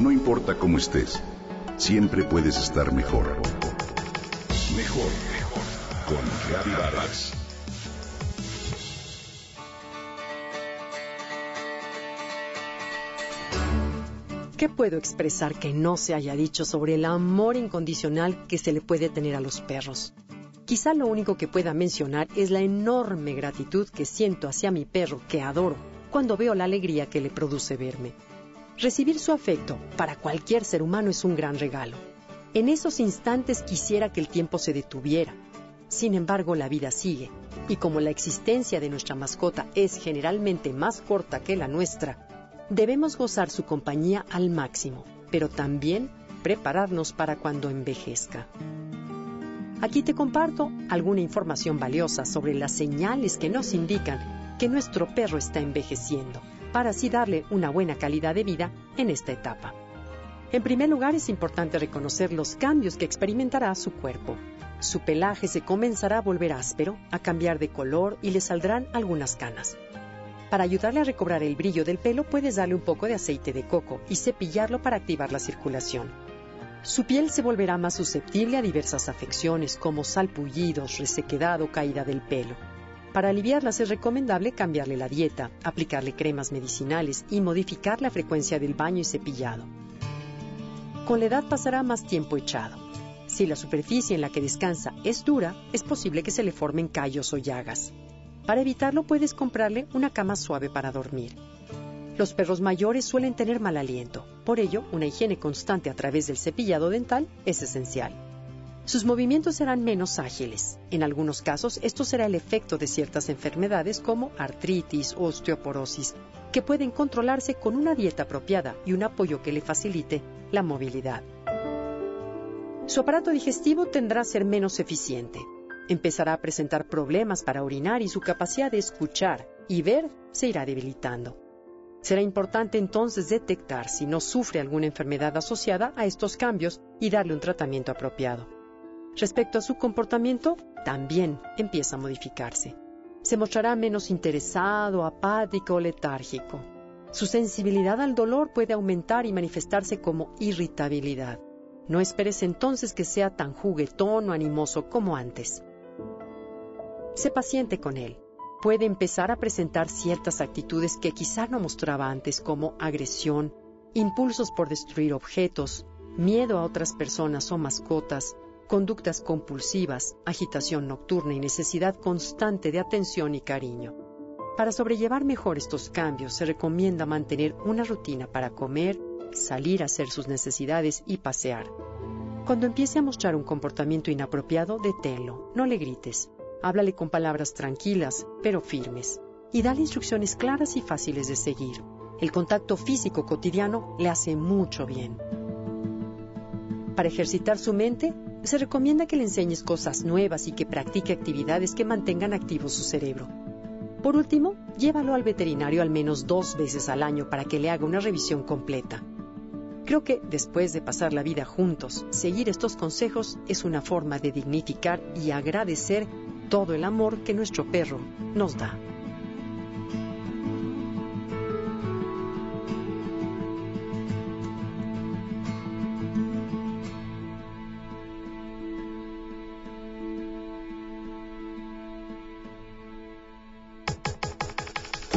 No importa cómo estés, siempre puedes estar mejor. Mejor, mejor. Con Vargas. ¿Qué puedo expresar que no se haya dicho sobre el amor incondicional que se le puede tener a los perros? Quizá lo único que pueda mencionar es la enorme gratitud que siento hacia mi perro, que adoro, cuando veo la alegría que le produce verme. Recibir su afecto para cualquier ser humano es un gran regalo. En esos instantes quisiera que el tiempo se detuviera. Sin embargo, la vida sigue, y como la existencia de nuestra mascota es generalmente más corta que la nuestra, debemos gozar su compañía al máximo, pero también prepararnos para cuando envejezca. Aquí te comparto alguna información valiosa sobre las señales que nos indican que nuestro perro está envejeciendo para así darle una buena calidad de vida en esta etapa. En primer lugar, es importante reconocer los cambios que experimentará su cuerpo. Su pelaje se comenzará a volver áspero, a cambiar de color y le saldrán algunas canas. Para ayudarle a recobrar el brillo del pelo, puedes darle un poco de aceite de coco y cepillarlo para activar la circulación. Su piel se volverá más susceptible a diversas afecciones como salpullidos, resequedad o caída del pelo. Para aliviarlas es recomendable cambiarle la dieta, aplicarle cremas medicinales y modificar la frecuencia del baño y cepillado. Con la edad pasará más tiempo echado. Si la superficie en la que descansa es dura, es posible que se le formen callos o llagas. Para evitarlo puedes comprarle una cama suave para dormir. Los perros mayores suelen tener mal aliento, por ello una higiene constante a través del cepillado dental es esencial. Sus movimientos serán menos ágiles. En algunos casos, esto será el efecto de ciertas enfermedades como artritis o osteoporosis, que pueden controlarse con una dieta apropiada y un apoyo que le facilite la movilidad. Su aparato digestivo tendrá a ser menos eficiente. Empezará a presentar problemas para orinar y su capacidad de escuchar y ver se irá debilitando. Será importante entonces detectar si no sufre alguna enfermedad asociada a estos cambios y darle un tratamiento apropiado. Respecto a su comportamiento, también empieza a modificarse. Se mostrará menos interesado, apático o letárgico. Su sensibilidad al dolor puede aumentar y manifestarse como irritabilidad. No esperes entonces que sea tan juguetón o animoso como antes. Sé paciente con él. Puede empezar a presentar ciertas actitudes que quizá no mostraba antes como agresión, impulsos por destruir objetos, miedo a otras personas o mascotas, conductas compulsivas, agitación nocturna y necesidad constante de atención y cariño. Para sobrellevar mejor estos cambios se recomienda mantener una rutina para comer, salir a hacer sus necesidades y pasear. Cuando empiece a mostrar un comportamiento inapropiado, deténlo, no le grites. Háblale con palabras tranquilas, pero firmes, y dale instrucciones claras y fáciles de seguir. El contacto físico cotidiano le hace mucho bien. Para ejercitar su mente, se recomienda que le enseñes cosas nuevas y que practique actividades que mantengan activo su cerebro. Por último, llévalo al veterinario al menos dos veces al año para que le haga una revisión completa. Creo que después de pasar la vida juntos, seguir estos consejos es una forma de dignificar y agradecer todo el amor que nuestro perro nos da.